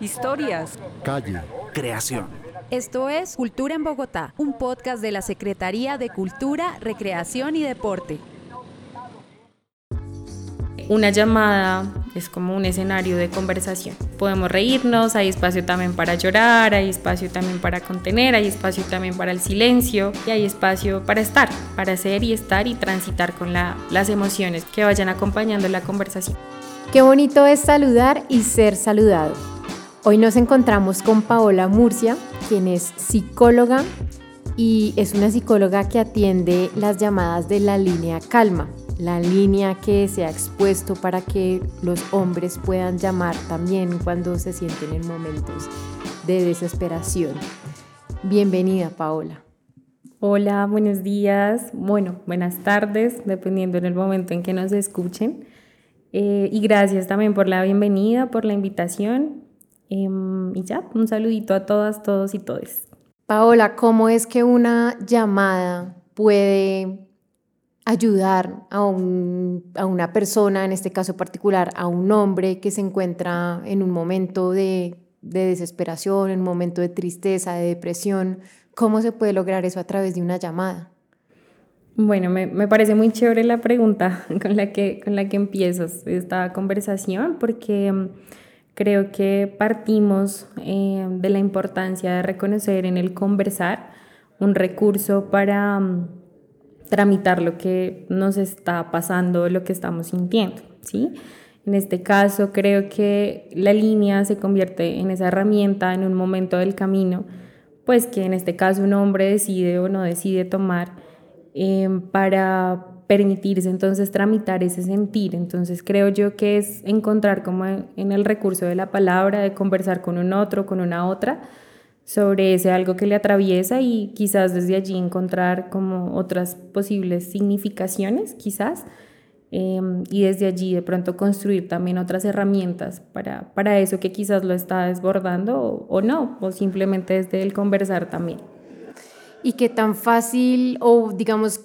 Historias. Calle. Creación. Esto es Cultura en Bogotá, un podcast de la Secretaría de Cultura, Recreación y Deporte. Una llamada es como un escenario de conversación. Podemos reírnos, hay espacio también para llorar, hay espacio también para contener, hay espacio también para el silencio y hay espacio para estar, para ser y estar y transitar con las emociones que vayan acompañando la conversación. Qué bonito es saludar y ser saludado. Hoy nos encontramos con Paola Murcia, quien es psicóloga y es una psicóloga que atiende las llamadas de la línea Calma la línea que se ha expuesto para que los hombres puedan llamar también cuando se sienten en momentos de desesperación. Bienvenida, Paola. Hola, buenos días, bueno, buenas tardes, dependiendo en el momento en que nos escuchen. Eh, y gracias también por la bienvenida, por la invitación. Em, y ya, un saludito a todas, todos y todes. Paola, ¿cómo es que una llamada puede ayudar a, una persona, en este caso particular, a un hombre que se encuentra en un momento de, desesperación, en un momento de tristeza, de depresión. ¿Cómo se puede lograr eso a través de una llamada? Bueno, me, parece muy chévere la pregunta con la que, con la que empiezas esta conversación porque mm, creo que partimos eh, de la importancia de reconocer en el conversar un recurso para mm, tramitar lo que nos está pasando, lo que estamos sintiendo, ¿sí? En este caso, creo que la línea se convierte en esa herramienta en un momento del camino, pues que en este caso un hombre decide o no decide tomar em, para permitirse entonces tramitar ese sentir. Entonces creo yo que es encontrar como en el recurso de la palabra, de conversar con un otro, con una otra, sobre ese algo que le atraviesa y quizás desde allí encontrar como otras posibles significaciones, quizás, em, y desde allí de pronto construir también otras herramientas para, para eso que quizás lo está desbordando o, o no, o simplemente desde el conversar también. ¿Y qué tan fácil o digamos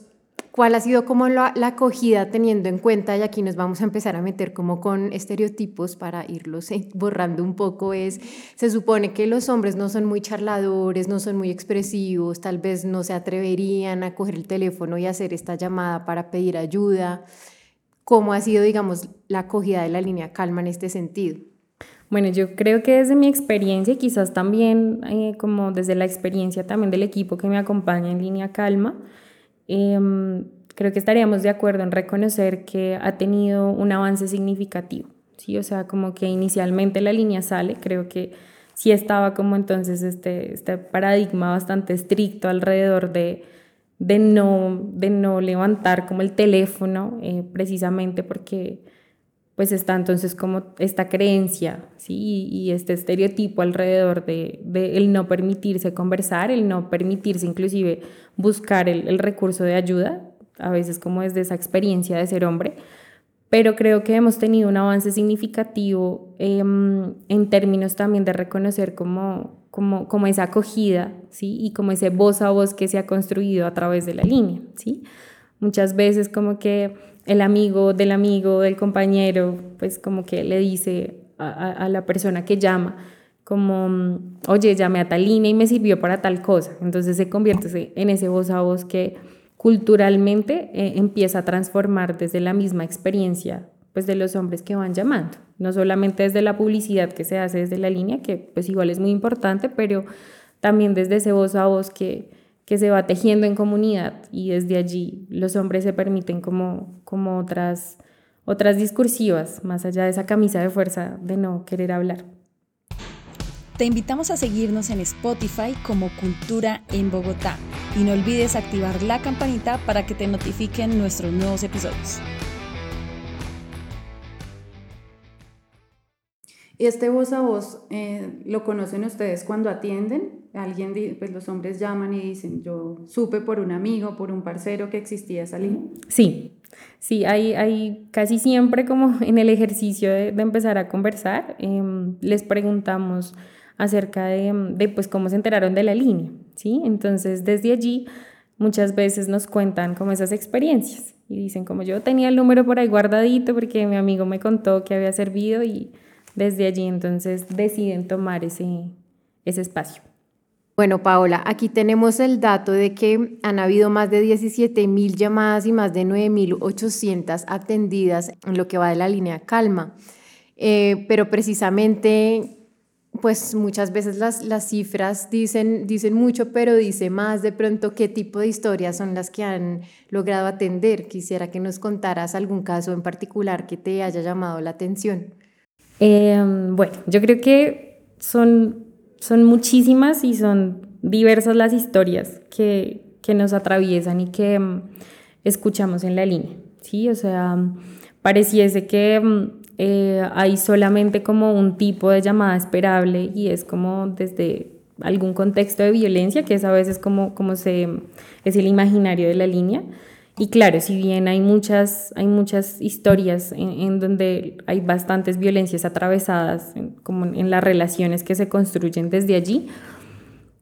¿Cuál ha sido como la, acogida teniendo en cuenta, y aquí nos vamos a empezar a meter como con estereotipos para irlos borrando un poco, es, se supone que los hombres no son muy charladores, no son muy expresivos, tal vez no se atreverían a coger el teléfono y hacer esta llamada para pedir ayuda. ¿Cómo ha sido, digamos, la acogida de la línea calma en este sentido? Bueno, yo creo que desde mi experiencia, quizás también eh, como desde la experiencia también del equipo que me acompaña en línea calma, Em, creo que estaríamos de acuerdo en reconocer que ha tenido un avance significativo, ¿sí? O sea, como que inicialmente la línea sale, creo que sí estaba como entonces este, este paradigma bastante estricto alrededor de, de, no, de no levantar como el teléfono, eh, precisamente porque pues está entonces como esta creencia, ¿sí? Y, este estereotipo alrededor de, el no permitirse conversar, el no permitirse inclusive buscar el, recurso de ayuda, a veces como desde esa experiencia de ser hombre, pero creo que hemos tenido un avance significativo em, en términos también de reconocer como, como, como esa acogida, ¿sí? Y como ese voz a voz que se ha construido a través de la línea, ¿sí? Muchas veces como que el amigo del amigo, del compañero, pues como que le dice a, la persona que llama, como, oye, llamé a tal línea y me sirvió para tal cosa. Entonces se convierte en ese voz a voz que culturalmente eh, empieza a transformar desde la misma experiencia pues de los hombres que van llamando, no solamente desde la publicidad que se hace desde la línea, que pues igual es muy importante, pero también desde ese voz a voz que, que se va tejiendo en comunidad y desde allí los hombres se permiten como, como otras, otras discursivas, más allá de esa camisa de fuerza de no querer hablar. Te invitamos a seguirnos en Spotify como Cultura en Bogotá y no olvides activar la campanita para que te notifiquen nuestros nuevos episodios. Este voz a voz eh, lo conocen ustedes cuando atienden. Alguien, pues los hombres llaman y dicen, yo supe por un amigo, por un parcero que existía esa línea. Sí, sí, hay, hay casi siempre como en el ejercicio de, empezar a conversar, em, les preguntamos acerca de, de, pues cómo se enteraron de la línea, ¿sí? Entonces desde allí muchas veces nos cuentan como esas experiencias y dicen como yo tenía el número por ahí guardadito porque mi amigo me contó que había servido y desde allí entonces deciden tomar ese, ese espacio. Bueno, Paola, aquí tenemos el dato de que han habido más de 17 mil llamadas y más de 9.800 atendidas en lo que va de la línea Calma. Eh, pero precisamente, pues muchas veces las, las cifras dicen, dicen mucho, pero dice más de pronto qué tipo de historias son las que han logrado atender. Quisiera que nos contaras algún caso en particular que te haya llamado la atención. Em, bueno, yo creo que son son muchísimas y son diversas las historias que, nos atraviesan y que mm, escuchamos en la línea, ¿sí? O sea, pareciese que mm, eh, hay solamente como un tipo de llamada esperable y es como desde algún contexto de violencia, que es a veces como, como se, es el imaginario de la línea, y claro, si bien hay muchas, hay muchas historias en, donde hay bastantes violencias atravesadas, como en las relaciones que se construyen desde allí,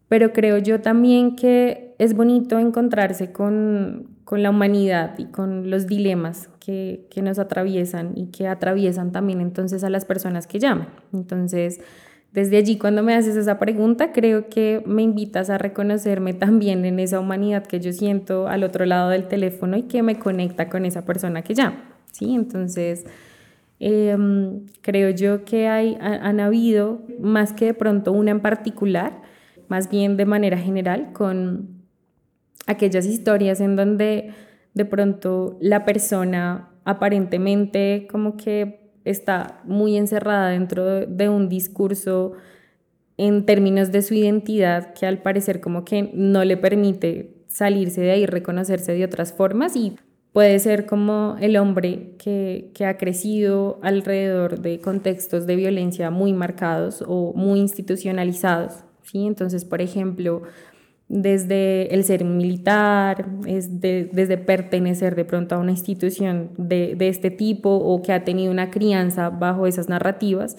pero creo yo también que es bonito encontrarse con, con la humanidad y con los dilemas que, que nos atraviesan y que atraviesan también entonces a las personas que llaman. Entonces, desde allí, cuando me haces esa pregunta, creo que me invitas a reconocerme también en esa humanidad que yo siento al otro lado del teléfono y que me conecta con esa persona que llama. ¿sí? Entonces, em, creo yo que hay, han habido, más que de pronto una en particular, más bien de manera general, con aquellas historias en donde de pronto la persona aparentemente como que está muy encerrada dentro de un discurso en términos de su identidad que al parecer como que no le permite salirse de ahí, reconocerse de otras formas y puede ser como el hombre que, que, ha crecido alrededor de contextos de violencia muy marcados o muy institucionalizados. ¿sí? Entonces, por ejemplo, desde el ser militar, es desde pertenecer de pronto a una institución de, este tipo o que ha tenido una crianza bajo esas narrativas.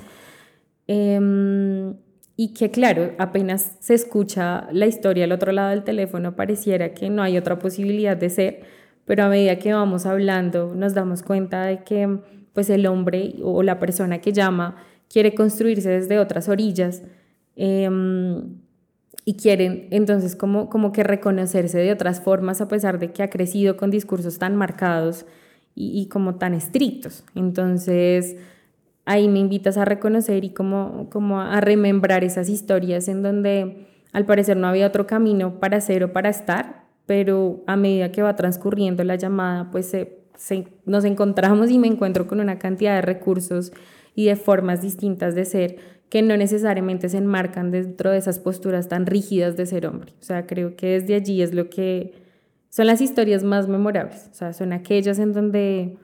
Em, y que claro, apenas se escucha la historia al otro lado del teléfono, pareciera que no hay otra posibilidad de ser, pero a medida que vamos hablando nos damos cuenta de que pues el hombre o la persona que llama quiere construirse desde otras orillas. Em, y quieren entonces como, como que reconocerse de otras formas a pesar de que ha crecido con discursos tan marcados y, como tan estrictos. Entonces ahí me invitas a reconocer y como, como a remembrar esas historias en donde al parecer no había otro camino para ser o para estar, pero a medida que va transcurriendo la llamada, pues nos encontramos y me encuentro con una cantidad de recursos y de formas distintas de ser que no necesariamente se enmarcan dentro de esas posturas tan rígidas de ser hombre. O sea, creo que desde allí es lo que son las historias más memorables. O sea, son aquellas en donde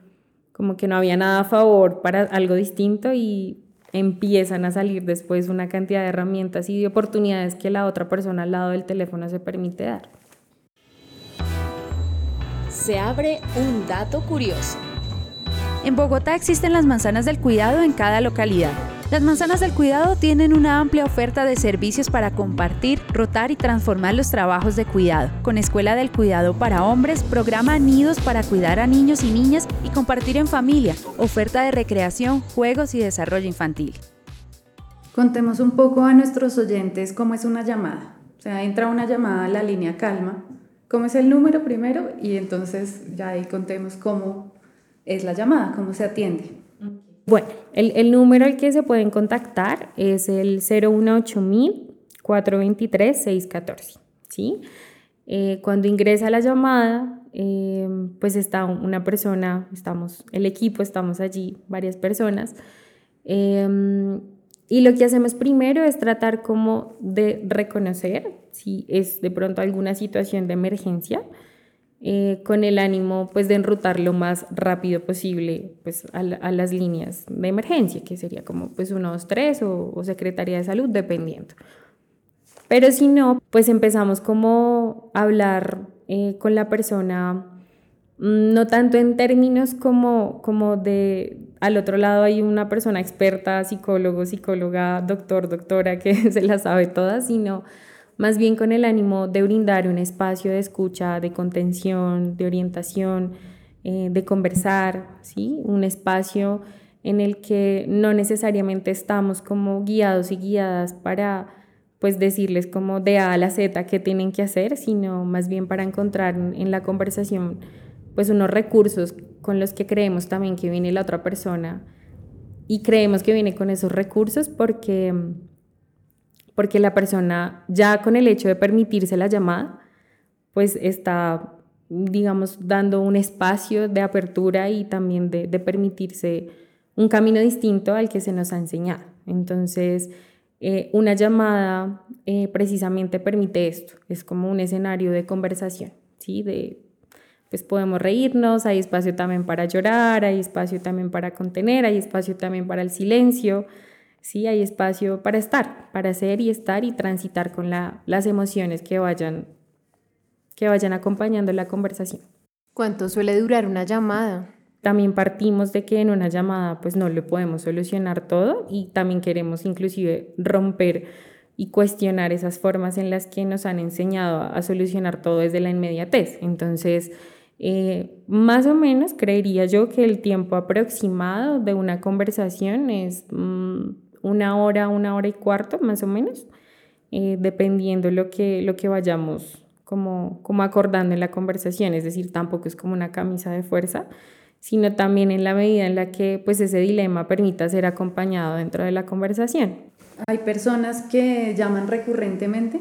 como que no había nada a favor para algo distinto y empiezan a salir después una cantidad de herramientas y de oportunidades que la otra persona al lado del teléfono se permite dar. Se abre un dato curioso. En Bogotá existen las manzanas del cuidado en cada localidad las manzanas del cuidado tienen una amplia oferta de servicios para compartir, rotar y transformar los trabajos de cuidado, con escuela del cuidado para hombres, programa nidos para cuidar a niños y niñas y compartir en familia, oferta de recreación, juegos y desarrollo infantil. Contemos un poco a nuestros oyentes cómo es una llamada. O sea, entra una llamada a la línea calma. ¿Cómo es el número primero? Y entonces ya ahí contemos cómo es la llamada, cómo se atiende. Bueno, el, número al que se pueden contactar es el 018-423-614. ¿sí? Eh, cuando ingresa la llamada, eh, pues está una persona, estamos, el equipo, estamos allí, varias personas. Eh, y lo que hacemos primero es tratar como de reconocer si es de pronto alguna situación de emergencia eh, con el ánimo pues de enrutar lo más rápido posible pues a, las líneas de emergencia, que sería como pues 123 o, o Secretaría de Salud, dependiendo. Pero si no, pues empezamos como a hablar eh, con la persona, mm, no tanto en términos como, como de, al otro lado hay una persona experta, psicólogo, psicóloga, doctor, doctora, que se la sabe toda, sino más bien con el ánimo de brindar un espacio de escucha, de contención, de orientación, eh, de conversar, ¿sí? un espacio en el que no necesariamente estamos como guiados y guiadas para pues decirles como de A a la Z qué tienen que hacer, sino más bien para encontrar en la conversación pues unos recursos con los que creemos también que viene la otra persona y creemos que viene con esos recursos porque porque la persona ya con el hecho de permitirse la llamada pues está digamos dando un espacio de apertura y también de, permitirse un camino distinto al que se nos ha enseñado. Entonces, eh, una llamada eh, precisamente permite esto, es como un escenario de conversación, ¿sí? De, pues podemos reírnos, hay espacio también para llorar, hay espacio también para contener, hay espacio también para el silencio, ¿sí? Hay espacio para estar, para ser y estar y transitar con la, las emociones que vayan, que vayan acompañando la conversación. ¿Cuánto suele durar una llamada? también partimos de que en una llamada pues no le podemos solucionar todo y también queremos inclusive romper y cuestionar esas formas en las que nos han enseñado a, solucionar todo desde la inmediatez. Entonces, eh, más o menos creería yo que el tiempo aproximado de una conversación es mm, una hora, una hora y cuarto, más o menos, eh, dependiendo lo que, lo que vayamos como, como acordando en la conversación. Es decir, tampoco es como una camisa de fuerza, sino también en la medida en la que pues ese dilema permita ser acompañado dentro de la conversación. ¿Hay personas que llaman recurrentemente?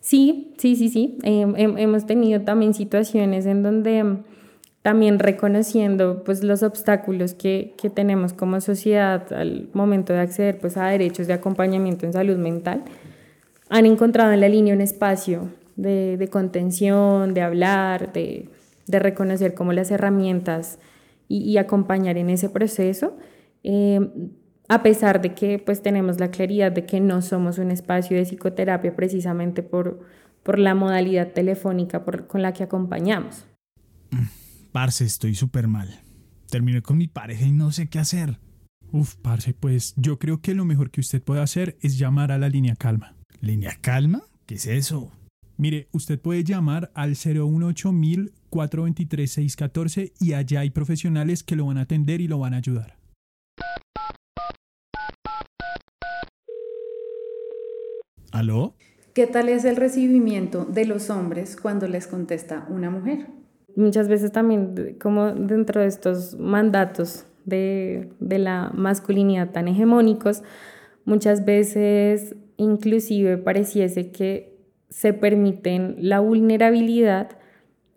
Sí, sí, sí, sí. hemos tenido también situaciones en donde también reconociendo pues los obstáculos que, que, tenemos como sociedad al momento de acceder pues a derechos de acompañamiento en salud mental, han encontrado en la línea un espacio de, de contención, de hablar, de, de reconocer como las herramientas y, acompañar en ese proceso. Eh, a pesar de que pues tenemos la claridad de que no somos un espacio de psicoterapia precisamente por, por la modalidad telefónica con la que acompañamos. Mm, parce, estoy súper mal. Terminé con mi pareja y no sé qué hacer. Uf, parce, pues yo creo que lo mejor que usted puede hacer es llamar a la línea calma. ¿Línea calma? ¿Qué es eso? Mire, usted puede llamar al 018 423 614 y allá hay profesionales que lo van a atender y lo van a ayudar. ¿Aló? ¿Qué tal es el recibimiento de los hombres cuando les contesta una mujer? Muchas veces también, como dentro de estos mandatos de, de la masculinidad tan hegemónicos, muchas veces inclusive pareciese que se permiten la vulnerabilidad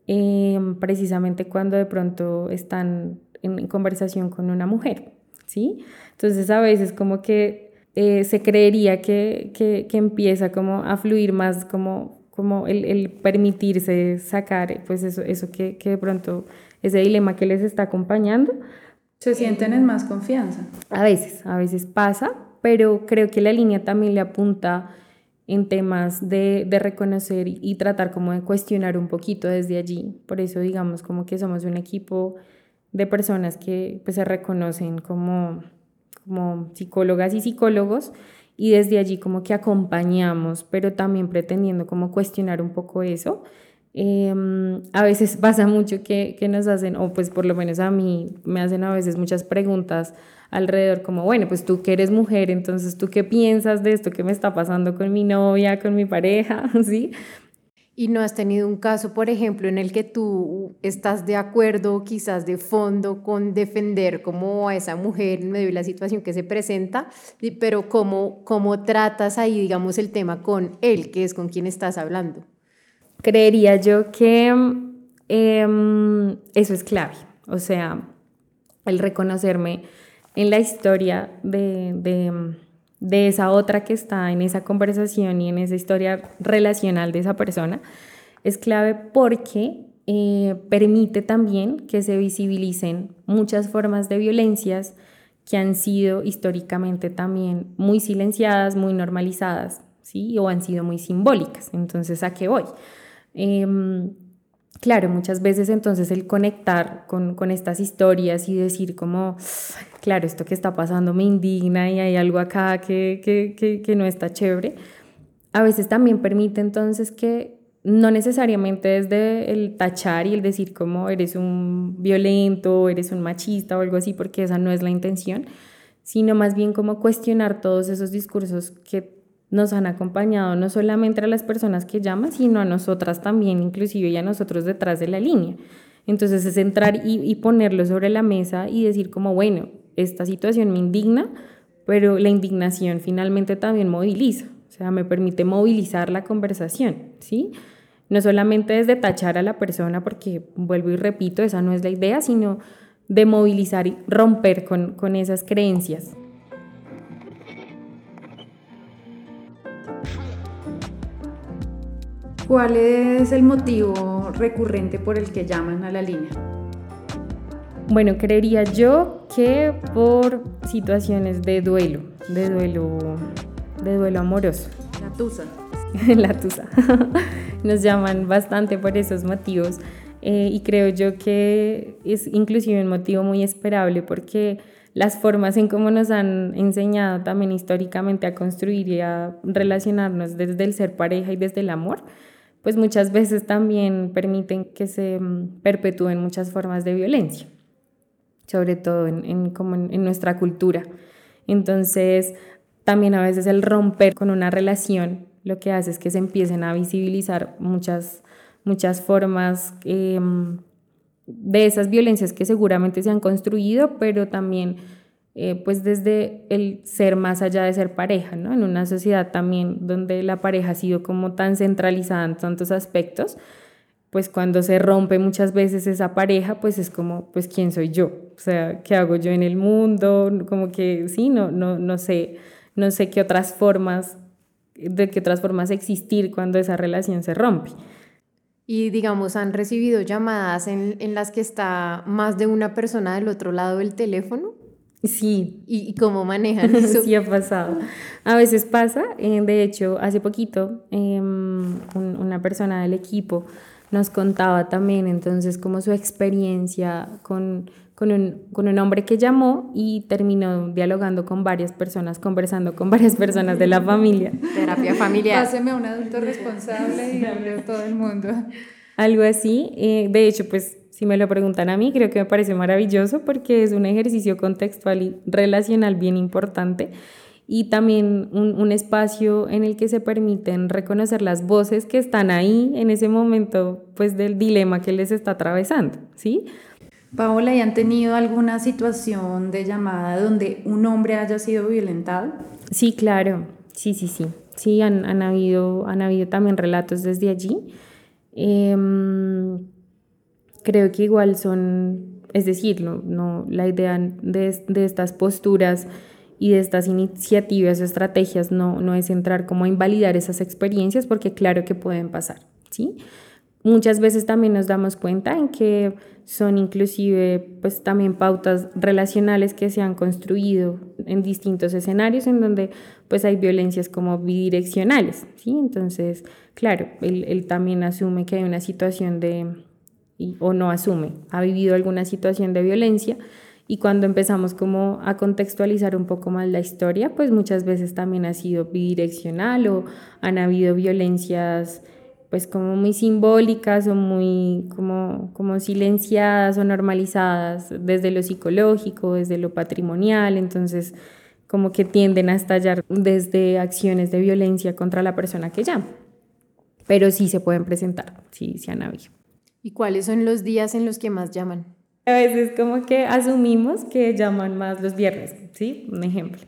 em, precisamente cuando de pronto están en conversación con una mujer, ¿sí? Entonces a veces como que eh, se creería que, que, que, empieza como a fluir más como, como el, el permitirse sacar pues eso, eso que, que, de pronto, ese dilema que les está acompañando. Se sienten en más confianza. A veces, a veces pasa, pero creo que la línea también le apunta en temas de, de, reconocer y tratar como de cuestionar un poquito desde allí. Por eso digamos como que somos un equipo de personas que pues, se reconocen como, como psicólogas y psicólogos y desde allí como que acompañamos, pero también pretendiendo como cuestionar un poco eso. Em, a veces pasa mucho que, que nos hacen, o pues por lo menos a mí me hacen a veces muchas preguntas alrededor, como, bueno, pues tú que eres mujer, entonces tú qué piensas de esto que me está pasando con mi novia, con mi pareja, ¿sí? ¿Y no has tenido un caso, por ejemplo, en el que tú estás de acuerdo, quizás de fondo, con defender como a esa mujer en medio de la situación que se presenta, pero cómo, cómo tratas ahí, digamos, el tema con él, que es con quien estás hablando? Creería yo que em, eso es clave, o sea, el reconocerme en la historia de, de, esa otra que está en esa conversación y en esa historia relacional de esa persona, es clave porque eh, permite también que se visibilicen muchas formas de violencias que han sido históricamente también muy silenciadas, muy normalizadas, ¿sí? O han sido muy simbólicas. Entonces, ¿a qué voy? Em, claro, muchas veces entonces el conectar con, con, estas historias y decir como, claro, esto que está pasando me indigna y hay algo acá que, que, que, que no está chévere, a veces también permite entonces que no necesariamente desde el tachar y el decir como eres un violento, eres un machista o algo así, porque esa no es la intención, sino más bien como cuestionar todos esos discursos que nos han acompañado no solamente a las personas que llaman, sino a nosotras también, inclusive y a nosotros detrás de la línea. Entonces es entrar y, ponerlo sobre la mesa y decir como, bueno, esta situación me indigna, pero la indignación finalmente también moviliza, o sea, me permite movilizar la conversación, ¿sí? No solamente desde tachar a la persona, porque vuelvo y repito, esa no es la idea, sino de movilizar y romper con esas creencias. ¿Cuál es el motivo recurrente por el que llaman a la línea? Bueno, creería yo que por situaciones de duelo, de duelo, de duelo amoroso. La tusa. la tusa. Nos llaman bastante por esos motivos eh, y creo yo que es inclusive un motivo muy esperable porque las formas en cómo nos han enseñado también históricamente a construir y a relacionarnos desde el ser pareja y desde el amor, pues muchas veces también permiten que se mm, perpetúen muchas formas de violencia, sobre todo en, como en nuestra cultura. Entonces, también a veces el romper con una relación lo que hace es que se empiecen a visibilizar muchas, muchas formas em, de esas violencias que seguramente se han construido, pero también eh, pues desde el ser más allá de ser pareja, ¿no? En una sociedad también donde la pareja ha sido como tan centralizada en tantos aspectos, pues cuando se rompe muchas veces esa pareja, pues es como, pues quién soy yo, o sea, qué hago yo en el mundo, como que sí, no, no, no sé, no sé qué otras formas de qué otras formas existir cuando esa relación se rompe. Y digamos, han recibido llamadas en, en las que está más de una persona del otro lado del teléfono. Sí. ¿Y, cómo manejan eso? sí, ha pasado. A veces pasa. Eh, de hecho, hace poquito, em, una persona del equipo nos contaba también entonces como su experiencia con con un, con un hombre que llamó y terminó dialogando con varias personas, conversando con varias personas de la familia. Terapia familiar. Páseme a un adulto responsable y hable a todo el mundo. Algo así. Eh, de hecho, pues si me lo preguntan a mí, creo que me parece maravilloso porque es un ejercicio contextual y relacional bien importante y también un, un, espacio en el que se permiten reconocer las voces que están ahí en ese momento pues del dilema que les está atravesando, ¿sí? Paola, ¿y han tenido alguna situación de llamada donde un hombre haya sido violentado? Sí, claro, sí, sí, sí. Sí, han, han habido, han habido también relatos desde allí. Em, creo que igual son, es decir, no, la idea de, de, estas posturas y de estas iniciativas o estrategias no, no es entrar como a invalidar esas experiencias porque claro que pueden pasar, ¿sí? Muchas veces también nos damos cuenta en que son inclusive pues también pautas relacionales que se han construido en distintos escenarios en donde pues hay violencias como bidireccionales, ¿sí? Entonces, claro, él, también asume que hay una situación de, o no asume, ha vivido alguna situación de violencia y cuando empezamos como a contextualizar un poco más la historia, pues muchas veces también ha sido bidireccional o han habido violencias pues como muy simbólicas o muy como, como silenciadas o normalizadas desde lo psicológico, desde lo patrimonial, entonces como que tienden a estallar desde acciones de violencia contra la persona que llama. Pero sí se pueden presentar, sí, sí han habido. ¿Y cuáles son los días en los que más llaman? A veces como que asumimos que llaman más los viernes, ¿sí? Un ejemplo.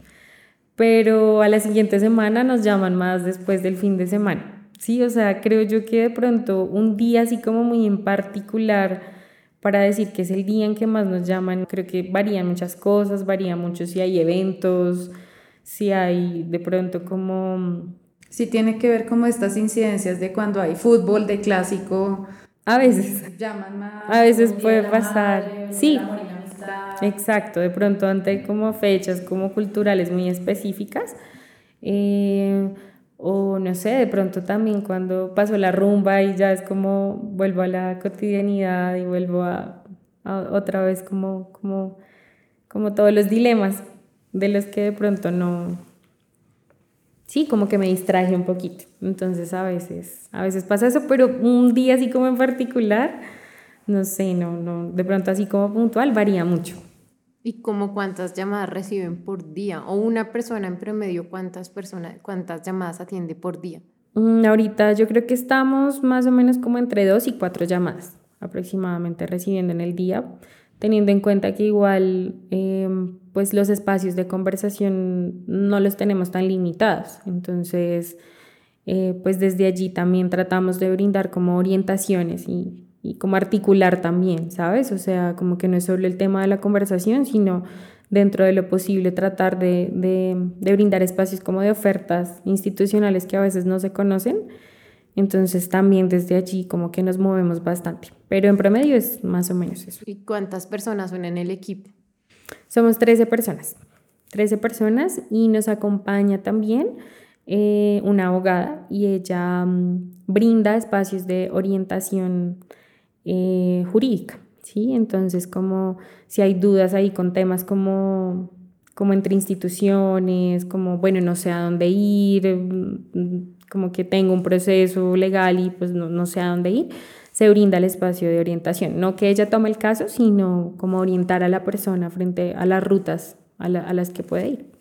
Pero a la siguiente semana nos llaman más después del fin de semana. Sí, o sea, creo yo que de pronto un día así como muy en particular para decir que es el día en que más nos llaman, creo que varían muchas cosas, varía mucho si hay eventos, si hay de pronto como... Si tiene que ver como estas incidencias de cuando hay fútbol de clásico. A veces. Llaman más. A veces puede pasar. sí. Exacto, de pronto ante como fechas como culturales muy específicas. Eh, o no sé, de pronto también cuando pasó la rumba y ya es como vuelvo a la cotidianidad y vuelvo a, otra vez como, como, como todos los dilemas de los que de pronto no, sí, como que me distraje un poquito. Entonces a veces, a veces pasa eso, pero un día así como en particular, no sé, no, no, de pronto así como puntual varía mucho. ¿Y como cuántas llamadas reciben por día? ¿O una persona en promedio cuántas, personas, cuántas llamadas atiende por día? Mm, ahorita yo creo que estamos más o menos como entre dos y cuatro llamadas aproximadamente recibiendo en el día, teniendo en cuenta que igual em, pues los espacios de conversación no los tenemos tan limitados. Entonces, eh, pues desde allí también tratamos de brindar como orientaciones y y como articular también, ¿sabes? O sea, como que no es solo el tema de la conversación, sino dentro de lo posible tratar de, de, brindar espacios como de ofertas institucionales que a veces no se conocen. Entonces también desde allí como que nos movemos bastante, pero en promedio es más o menos eso. ¿Y cuántas personas son en el equipo? Somos 13 personas, 13 personas y nos acompaña también eh, una abogada y ella mm, brinda espacios de orientación eh, jurídica, ¿sí? Entonces, como si hay dudas ahí con temas como, como entre instituciones, como, bueno, no sé a dónde ir, mm, como que tengo un proceso legal y pues no, no sé a dónde ir, se brinda el espacio de orientación. No que ella tome el caso, sino como orientar a la persona frente a las rutas a, las que puede ir.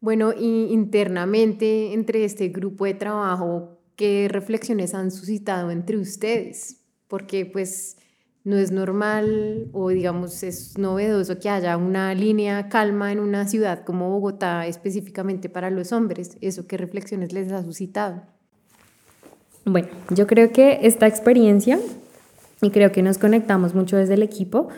Bueno, y internamente entre este grupo de trabajo, ¿qué reflexiones han suscitado entre ustedes? porque pues no es normal o digamos es novedoso que haya una línea calma en una ciudad como Bogotá específicamente para los hombres. ¿Eso qué reflexiones les ha suscitado? Bueno, yo creo que esta experiencia, y creo que nos conectamos mucho desde el equipo,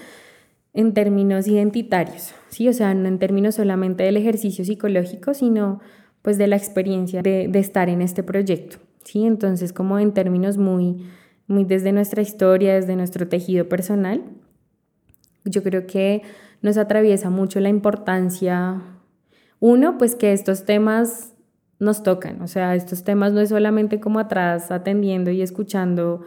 en términos identitarios, ¿sí? O sea, no en términos solamente del ejercicio psicológico, sino pues de la experiencia de, de estar en este proyecto, ¿sí? Entonces, como en términos muy muy desde nuestra historia, desde nuestro tejido personal. Yo creo que nos atraviesa mucho la importancia, uno, pues que estos temas nos tocan, o sea, estos temas no es solamente como atrás atendiendo y escuchando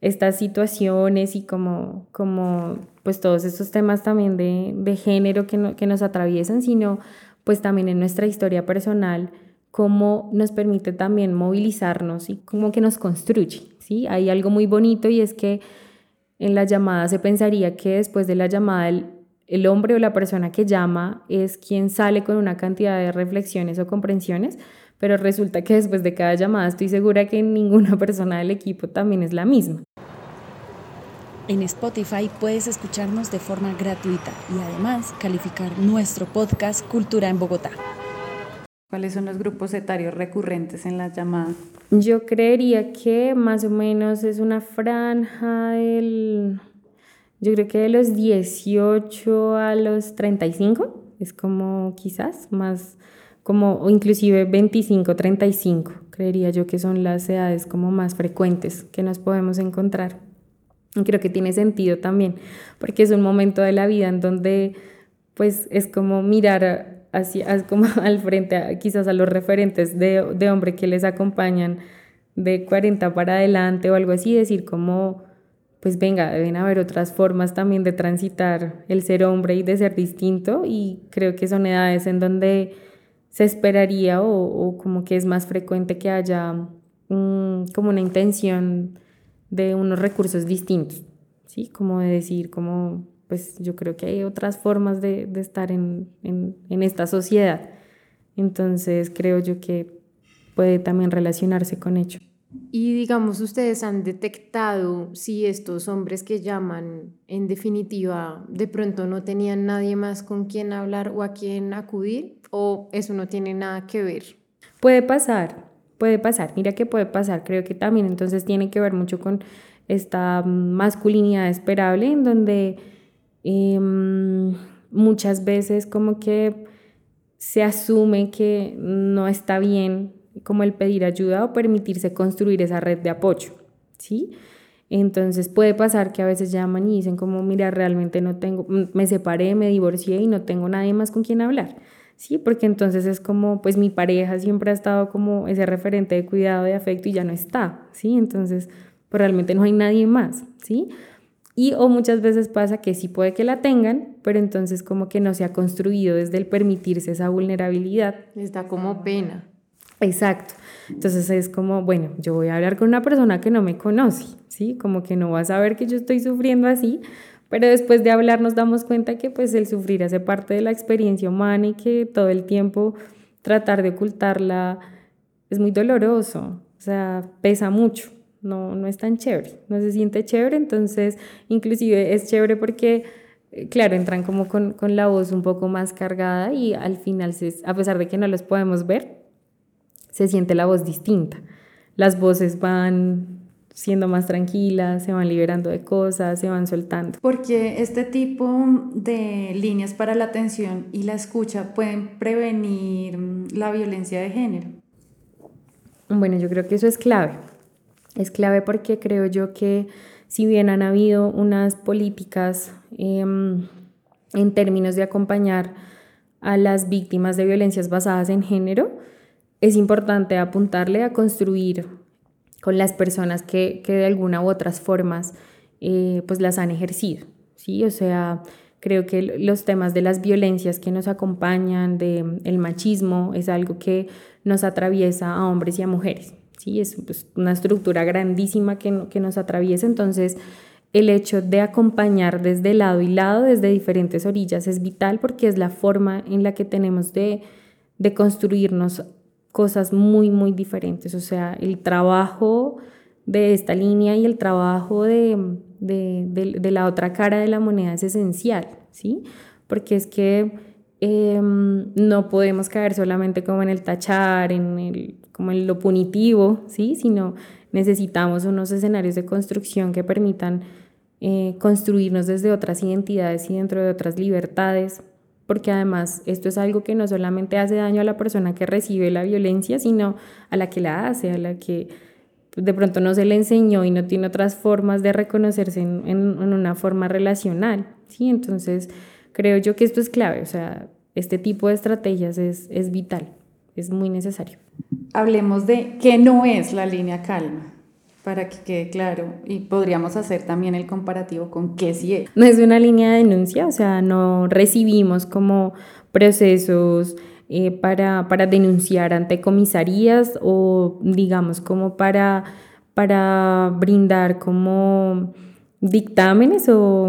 estas situaciones y como, como pues todos estos temas también de, de género que, que nos atraviesan, sino pues también en nuestra historia personal, cómo nos permite también movilizarnos y cómo que nos construye, ¿sí? Hay algo muy bonito y es que en la llamada se pensaría que después de la llamada el, el hombre o la persona que llama es quien sale con una cantidad de reflexiones o comprensiones, pero resulta que después de cada llamada estoy segura que ninguna persona del equipo también es la misma. En Spotify puedes escucharnos de forma gratuita y además calificar nuestro podcast Cultura en Bogotá. ¿Cuáles son los grupos etarios recurrentes en las llamadas? Yo creería que más o menos es una franja del, yo creo que de los 18 a los 35, es como quizás más, como o inclusive 25, 35, creería yo que son las edades como más frecuentes que nos podemos encontrar. Y creo que tiene sentido también, porque es un momento de la vida en donde pues es como mirar así, como al frente, quizás a los referentes de, de hombre que les acompañan de 40 para adelante o algo así, decir como, pues venga, deben haber otras formas también de transitar el ser hombre y de ser distinto y creo que son edades en donde se esperaría o, o como que es más frecuente que haya como una intención de unos recursos distintos, ¿sí? Como de decir, como pues yo creo que hay otras formas de, de estar en, en, en, esta sociedad. Entonces creo yo que puede también relacionarse con ello. Y digamos, ustedes han detectado si estos hombres que llaman, en definitiva, de pronto no tenían nadie más con quien hablar o a quien acudir, o eso no tiene nada que ver. Puede pasar, puede pasar. Mira que puede pasar. Creo que también entonces tiene que ver mucho con esta masculinidad esperable en donde Em, muchas veces como que se asume que no está bien como el pedir ayuda o permitirse construir esa red de apoyo, ¿sí? Entonces puede pasar que a veces llaman y dicen como, mira, realmente no tengo, me separé, me divorcié y no tengo nadie más con quien hablar, ¿sí? Porque entonces es como, pues mi pareja siempre ha estado como ese referente de cuidado, de afecto y ya no está, ¿sí? Entonces, pues realmente no hay nadie más, ¿sí? Y o muchas veces pasa que sí puede que la tengan, pero entonces como que no se ha construido desde el permitirse esa vulnerabilidad. Está como pena. Exacto. Entonces es como, bueno, yo voy a hablar con una persona que no me conoce, ¿sí? Como que no va a saber que yo estoy sufriendo así, pero después de hablar nos damos cuenta que pues el sufrir hace parte de la experiencia humana y que todo el tiempo tratar de ocultarla es muy doloroso, o sea, pesa mucho, no, no es tan chévere, no se siente chévere, entonces inclusive es chévere porque, eh, claro, entran como con, con la voz un poco más cargada y al final, a pesar de que no los podemos ver, se siente la voz distinta. Las voces van siendo más tranquilas, se van liberando de cosas, se van soltando. Porque este tipo de líneas para la atención y la escucha pueden prevenir la violencia de género. Bueno, yo creo que eso es clave. Es clave porque creo yo que si bien han habido unas políticas em, en términos de acompañar a las víctimas de violencias basadas en género, es importante apuntarle a construir con las personas que, de alguna u otras formas eh, pues las han ejercido, ¿sí? O sea, creo que los temas de las violencias que nos acompañan, de machismo, es algo que nos atraviesa a hombres y a mujeres, ¿sí? Es pues, una estructura grandísima que, que nos atraviesa, entonces el hecho de acompañar desde lado y lado, desde diferentes orillas, es vital porque es la forma en la que tenemos de, de construirnos cosas muy, muy diferentes. O sea, el trabajo de esta línea y el trabajo de, de, la otra cara de la moneda es esencial, ¿sí? Porque es que em, no podemos caer solamente como en el tachar, en el, como en lo punitivo, ¿sí? Sino necesitamos unos escenarios de construcción que permitan eh, construirnos desde otras identidades y dentro de otras libertades porque además esto es algo que no solamente hace daño a la persona que recibe la violencia, sino a la que la hace, a la que de pronto no se le enseñó y no tiene otras formas de reconocerse en, en, una forma relacional, ¿sí? Entonces, creo yo que esto es clave, o sea, este tipo de estrategias es, es vital, es muy necesario. Hablemos de qué no es la línea calma para que quede claro y podríamos hacer también el comparativo con qué sí es. No es una línea de denuncia, o sea, no recibimos como procesos eh, para, para denunciar ante comisarías o digamos como para, para brindar como dictámenes o,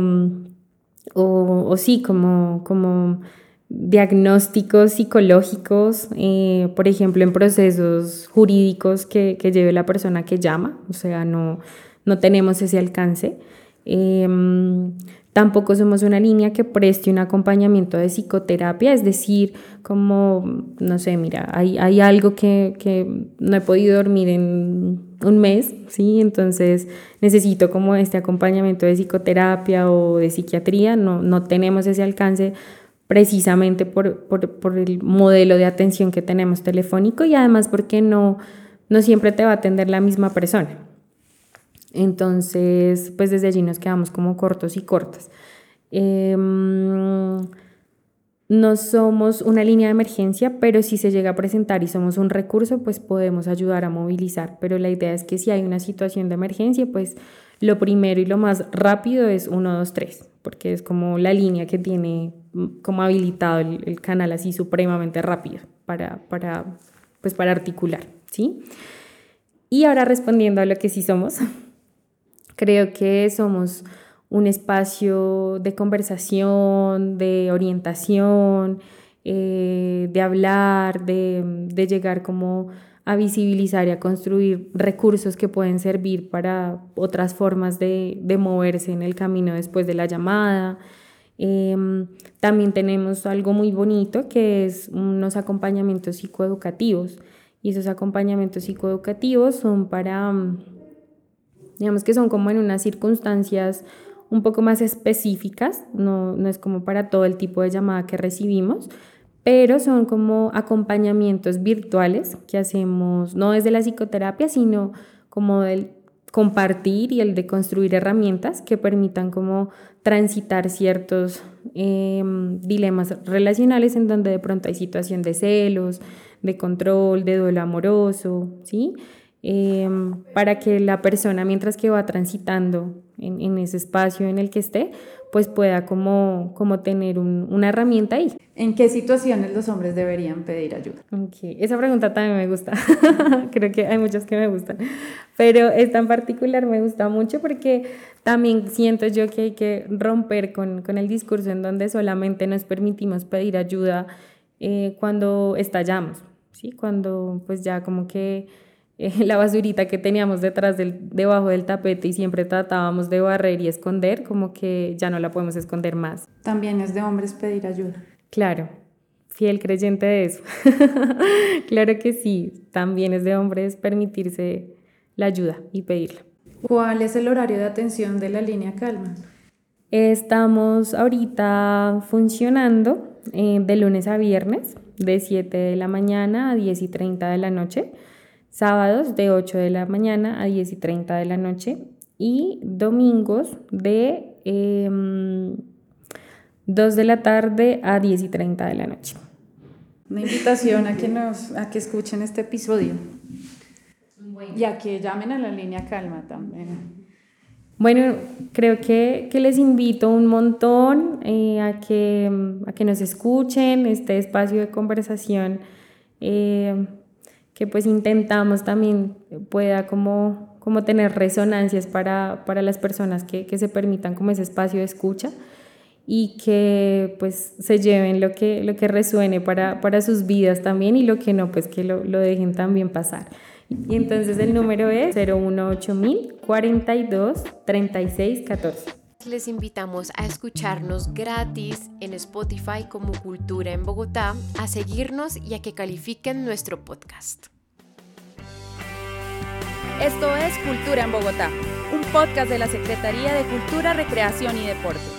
o, o sí, como, como diagnósticos psicológicos, eh, por ejemplo, en procesos jurídicos que, que, lleve la persona que llama, o sea, no, no tenemos ese alcance. Em, tampoco somos una línea que preste un acompañamiento de psicoterapia, es decir, como, no sé, mira, hay, hay algo que, que, no he podido dormir en un mes, ¿sí? Entonces necesito como este acompañamiento de psicoterapia o de psiquiatría, no, no tenemos ese alcance precisamente por, por, el modelo de atención que tenemos telefónico y además porque no, no siempre te va a atender la misma persona. Entonces, pues desde allí nos quedamos como cortos y cortas. Em, no somos una línea de emergencia, pero si se llega a presentar y somos un recurso, pues podemos ayudar a movilizar. Pero la idea es que si hay una situación de emergencia, pues lo primero y lo más rápido es 123, porque es como la línea que tiene como habilitado el, canal así supremamente rápido para, para, pues para articular, ¿sí? Y ahora respondiendo a lo que sí somos, creo que somos un espacio de conversación, de orientación, eh, de hablar, de, de, llegar como a visibilizar y a construir recursos que pueden servir para otras formas de, de moverse en el camino después de la llamada, Em, también tenemos algo muy bonito que es unos acompañamientos psicoeducativos. Y esos acompañamientos psicoeducativos son para, mm, digamos que son como en unas circunstancias un poco más específicas, no, no es como para todo el tipo de llamada que recibimos, pero son como acompañamientos virtuales que hacemos no desde la psicoterapia, sino como del compartir y el de construir herramientas que permitan como transitar ciertos em, dilemas relacionales en donde de pronto hay situación de celos, de control, de duelo amoroso, ¿sí? Em, para que la persona mientras que va transitando en, ese espacio en el que esté, pues pueda como, como tener una herramienta ahí. ¿En qué situaciones los hombres deberían pedir ayuda? Okay. Esa pregunta también me gusta. Creo que hay muchas que me gustan. Pero esta en particular me gusta mucho porque también siento yo que hay que romper con, con el discurso en donde solamente nos permitimos pedir ayuda eh, cuando estallamos, ¿sí? Cuando pues ya como que eh, la basurita que teníamos detrás del, debajo del tapete y siempre tratábamos de barrer y esconder, como que ya no la podemos esconder más. También es de hombres pedir ayuda. Claro, fiel creyente de eso. claro que sí, también es de hombres permitirse la ayuda y pedirla. ¿Cuál es el horario de atención de la línea Calma? Estamos ahorita funcionando eh, de lunes a viernes, de 7 de la mañana a 10 y 30 de la noche sábados de 8 de la mañana a 10 y 30 de la noche y domingos de 2 em, de la tarde a 10 y 30 de la noche. Una invitación a que, nos, a que escuchen este episodio y a que llamen a la línea Calma también. Bueno, creo que, que les invito un montón eh, a, que, a que nos escuchen este espacio de conversación. Eh, que pues intentamos también pueda como, como tener resonancias para, para las personas que, que, se permitan como ese espacio de escucha y que pues se lleven lo que, lo que resuene para, para sus vidas también y lo que no, pues que lo, lo dejen también pasar. Y entonces el número es 018 42 36 14 les invitamos a escucharnos gratis en Spotify como Cultura en Bogotá, a seguirnos y a que califiquen nuestro podcast. Esto es Cultura en Bogotá, un podcast de la Secretaría de Cultura, Recreación y Deporte.